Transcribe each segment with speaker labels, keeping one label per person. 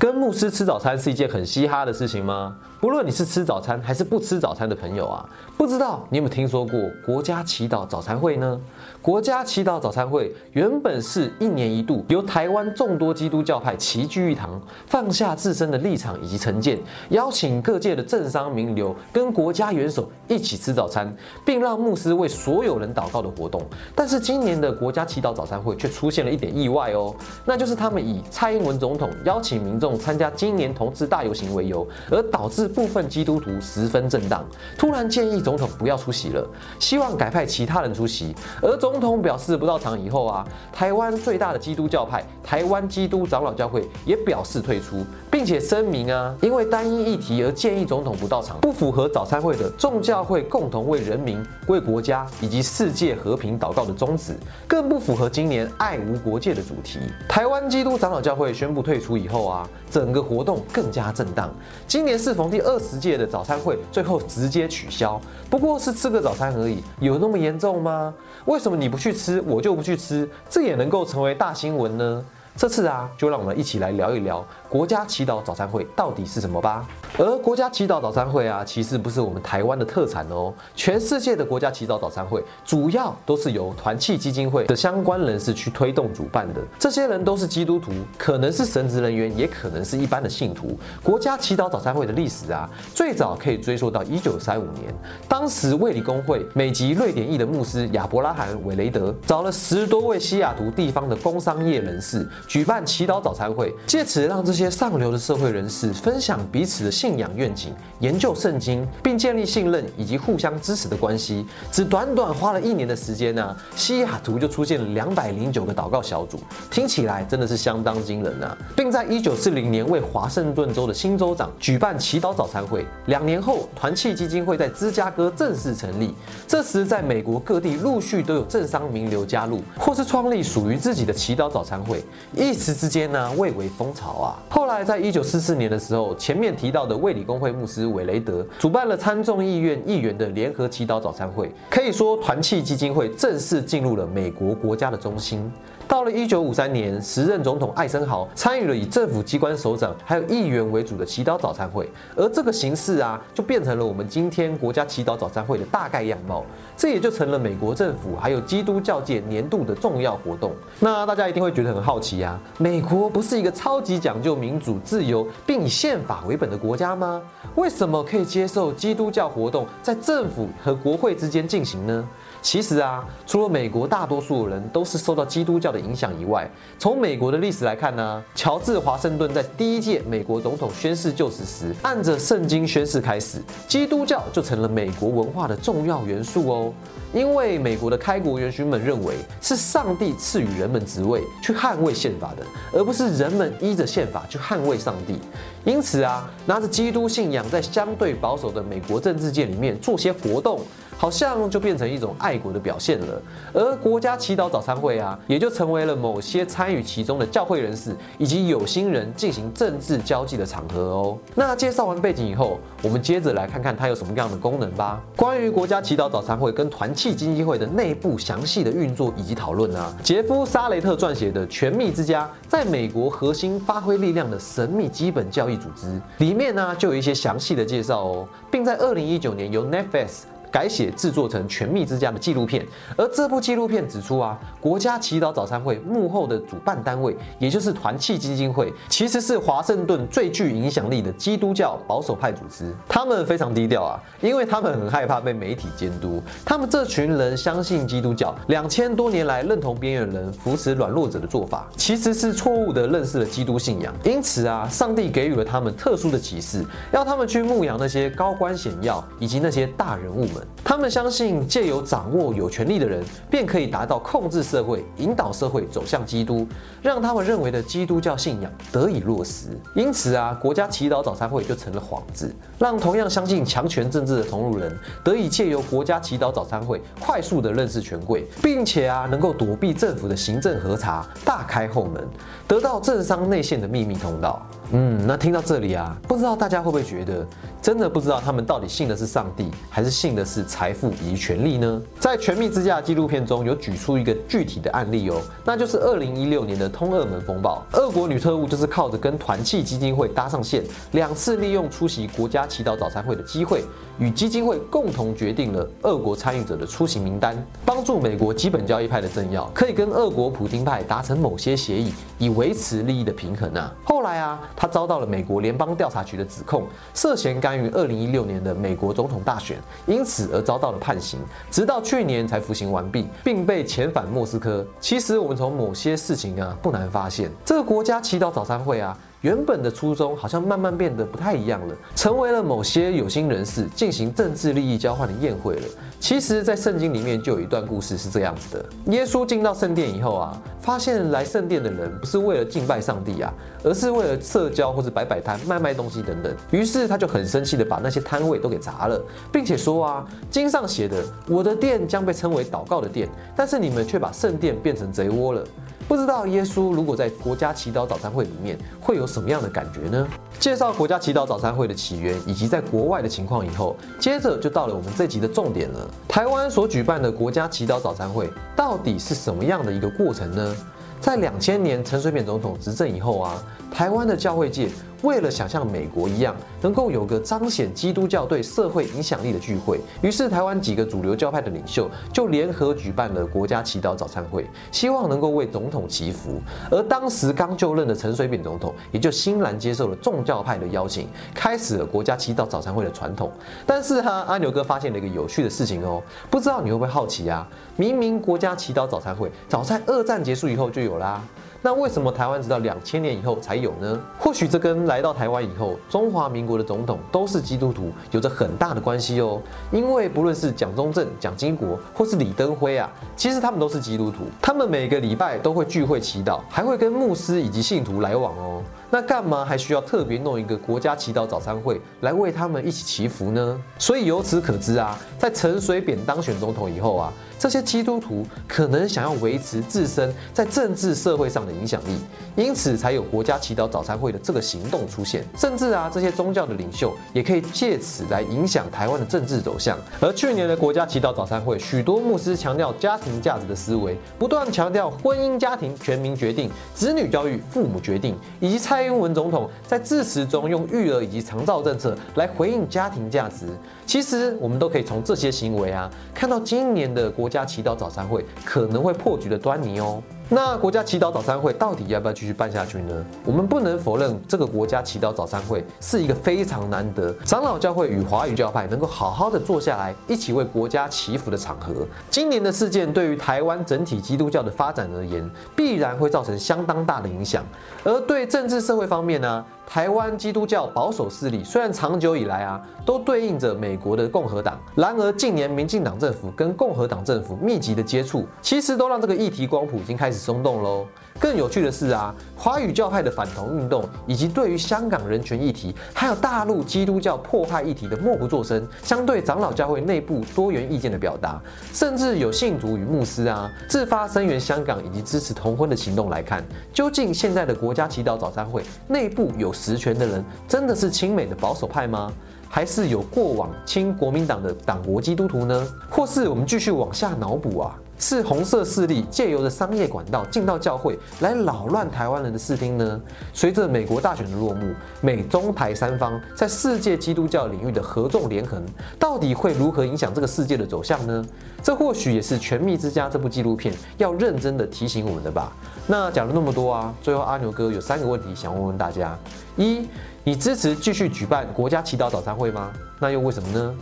Speaker 1: 跟牧师吃早餐是一件很嘻哈的事情吗？不论你是吃早餐还是不吃早餐的朋友啊，不知道你有没有听说过国家祈祷早餐会呢？国家祈祷早餐会原本是一年一度由台湾众多基督教派齐聚一堂，放下自身的立场以及成见，邀请各界的政商名流跟国家元首一起吃早餐，并让牧师为所有人祷告的活动。但是今年的国家祈祷早餐会却出现了一点意外哦，那就是他们以蔡英文总统邀请民众参加今年同志大游行为由，而导致。部分基督徒十分震荡，突然建议总统不要出席了，希望改派其他人出席。而总统表示不到场以后啊，台湾最大的基督教派台湾基督长老教会也表示退出，并且声明啊，因为单一议题而建议总统不到场，不符合早餐会的众教会共同为人民、为国家以及世界和平祷告的宗旨，更不符合今年爱无国界的主题。台湾基督长老教会宣布退出以后啊，整个活动更加震荡。今年适逢第二十届的早餐会最后直接取消，不过是吃个早餐而已，有那么严重吗？为什么你不去吃，我就不去吃，这也能够成为大新闻呢？这次啊，就让我们一起来聊一聊国家祈祷早餐会到底是什么吧。而国家祈祷早餐会啊，其实不是我们台湾的特产哦。全世界的国家祈祷早餐会，主要都是由团契基金会的相关人士去推动主办的。这些人都是基督徒，可能是神职人员，也可能是一般的信徒。国家祈祷早餐会的历史啊，最早可以追溯到一九三五年，当时卫理公会美籍瑞典裔的牧师亚伯拉罕·韦雷德，找了十多位西雅图地方的工商业人士。举办祈祷早餐会，借此让这些上流的社会人士分享彼此的信仰愿景，研究圣经，并建立信任以及互相支持的关系。只短短花了一年的时间呢，西雅图就出现了两百零九个祷告小组，听起来真的是相当惊人啊！并在一九四零年为华盛顿州的新州长举办祈祷早餐会。两年后，团契基金会在芝加哥正式成立。这时，在美国各地陆续都有政商名流加入，或是创立属于自己的祈祷早餐会。一时之间呢，蔚为风潮啊。后来在一九四四年的时候，前面提到的卫理公会牧师韦雷德主办了参众议院议员的联合祈祷早餐会，可以说团契基金会正式进入了美国国家的中心。到了一九五三年，时任总统艾森豪参与了以政府机关首长还有议员为主的祈祷早餐会，而这个形式啊，就变成了我们今天国家祈祷早餐会的大概样貌。这也就成了美国政府还有基督教界年度的重要活动。那大家一定会觉得很好奇啊，美国不是一个超级讲究民主自由并以宪法为本的国家吗？为什么可以接受基督教活动在政府和国会之间进行呢？其实啊，除了美国大多数人都是受到基督教的影响以外，从美国的历史来看呢，乔治华盛顿在第一届美国总统宣誓就职时，按着圣经宣誓开始，基督教就成了美国文化的重要元素哦。因为美国的开国元勋们认为，是上帝赐予人们职位去捍卫宪法的，而不是人们依着宪法去捍卫上帝。因此啊，拿着基督信仰在相对保守的美国政治界里面做些活动。好像就变成一种爱国的表现了，而国家祈祷早餐会啊，也就成为了某些参与其中的教会人士以及有心人进行政治交际的场合哦。那介绍完背景以后，我们接着来看看它有什么样的功能吧。关于国家祈祷早餐会跟团契经济会的内部详细的运作以及讨论啊，杰夫·沙雷特撰写的《全密之家：在美国核心发挥力量的神秘基本教义组织》里面呢，就有一些详细的介绍哦，并在二零一九年由 Netflix。改写制作成《全密之家》的纪录片，而这部纪录片指出啊，国家祈祷早餐会幕后的主办单位，也就是团契基金会，其实是华盛顿最具影响力的基督教保守派组织。他们非常低调啊，因为他们很害怕被媒体监督。他们这群人相信基督教，两千多年来认同边缘人、扶持软弱者的做法，其实是错误的认识了基督信仰。因此啊，上帝给予了他们特殊的启示，要他们去牧养那些高官显要以及那些大人物们。他们相信，借由掌握有权力的人，便可以达到控制社会、引导社会走向基督，让他们认为的基督教信仰得以落实。因此啊，国家祈祷早餐会就成了幌子，让同样相信强权政治的同路人，得以借由国家祈祷早餐会快速的认识权贵，并且啊，能够躲避政府的行政核查，大开后门，得到政商内线的秘密通道。嗯，那听到这里啊，不知道大家会不会觉得，真的不知道他们到底信的是上帝，还是信的是财富以及权力呢？在《全密之家》纪录片中有举出一个具体的案例哦，那就是二零一六年的通俄门风暴，俄国女特务就是靠着跟团契基金会搭上线，两次利用出席国家祈祷早餐会的机会，与基金会共同决定了俄国参与者的出行名单，帮助美国基本交易派的政要可以跟俄国普京派达成某些协议，以维持利益的平衡啊。后来啊，他遭到了美国联邦调查局的指控，涉嫌干预二零一六年的美国总统大选，因此而遭到了判刑，直到去年才服刑完毕，并被遣返莫斯科。其实我们从某些事情啊，不难发现，这个国家祈祷早餐会啊。原本的初衷好像慢慢变得不太一样了，成为了某些有心人士进行政治利益交换的宴会了。其实，在圣经里面就有一段故事是这样子的：耶稣进到圣殿以后啊，发现来圣殿的人不是为了敬拜上帝啊，而是为了社交或者摆摆摊、卖卖东西等等。于是他就很生气的把那些摊位都给砸了，并且说啊，经上写的，我的殿将被称为祷告的殿，但是你们却把圣殿变成贼窝了。不知道耶稣如果在国家祈祷早餐会里面会有什么样的感觉呢？介绍国家祈祷早餐会的起源以及在国外的情况以后，接着就到了我们这集的重点了。台湾所举办的国家祈祷早餐会到底是什么样的一个过程呢？在两千年陈水扁总统执政以后啊，台湾的教会界。为了想像美国一样，能够有个彰显基督教对社会影响力的聚会，于是台湾几个主流教派的领袖就联合举办了国家祈祷早餐会，希望能够为总统祈福。而当时刚就任的陈水扁总统也就欣然接受了众教派的邀请，开始了国家祈祷早餐会的传统。但是哈，阿牛哥发现了一个有趣的事情哦，不知道你会不会好奇啊？明明国家祈祷早餐会早在二战结束以后就有啦。那为什么台湾直到两千年以后才有呢？或许这跟来到台湾以后，中华民国的总统都是基督徒有着很大的关系哦。因为不论是蒋中正、蒋经国，或是李登辉啊，其实他们都是基督徒，他们每个礼拜都会聚会祈祷，还会跟牧师以及信徒来往哦。那干嘛还需要特别弄一个国家祈祷早餐会来为他们一起祈福呢？所以由此可知啊，在陈水扁当选总统以后啊，这些基督徒可能想要维持自身在政治社会上的影响力，因此才有国家祈祷早餐会的这个行动出现。甚至啊，这些宗教的领袖也可以借此来影响台湾的政治走向。而去年的国家祈祷早餐会，许多牧师强调家庭价值的思维，不断强调婚姻家庭全民决定，子女教育父母决定，以及蔡。英文总统在致辞中用育儿以及长照政策来回应家庭价值，其实我们都可以从这些行为啊，看到今年的国加祈祷早餐会可能会破局的端倪哦。那国家祈祷早餐会到底要不要继续办下去呢？我们不能否认，这个国家祈祷早餐会是一个非常难得，长老教会与华语教派能够好好的坐下来一起为国家祈福的场合。今年的事件对于台湾整体基督教的发展而言，必然会造成相当大的影响。而对政治社会方面呢？台湾基督教保守势力虽然长久以来啊都对应着美国的共和党，然而近年民进党政府跟共和党政府密集的接触，其实都让这个议题光谱已经开始松动喽。更有趣的是啊，华语教派的反同运动，以及对于香港人权议题，还有大陆基督教迫害议题的默不作声，相对长老教会内部多元意见的表达，甚至有信徒与牧师啊自发声援香港以及支持同婚的行动来看，究竟现在的国家祈祷早餐会内部有实权的人，真的是亲美的保守派吗？还是有过往亲国民党的党国基督徒呢？或是我们继续往下脑补啊？是红色势力借由的商业管道进到教会来扰乱台湾人的视听呢？随着美国大选的落幕，美中台三方在世界基督教领域的合纵连横，到底会如何影响这个世界的走向呢？这或许也是《全密之家》这部纪录片要认真的提醒我们的吧。那讲了那么多啊，最后阿牛哥有三个问题想问问大家：一，你支持继续举办国家祈祷早餐会吗？那又为什么呢？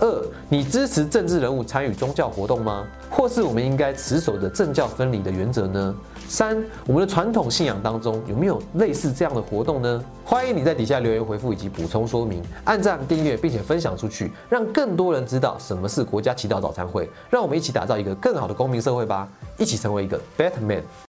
Speaker 1: 二，你支持政治人物参与宗教活动吗？或是我们应该持守的政教分离的原则呢？三，我们的传统信仰当中有没有类似这样的活动呢？欢迎你在底下留言回复以及补充说明，按赞、订阅并且分享出去，让更多人知道什么是国家祈祷早餐会，让我们一起打造一个更好的公民社会吧！一起成为一个 better man。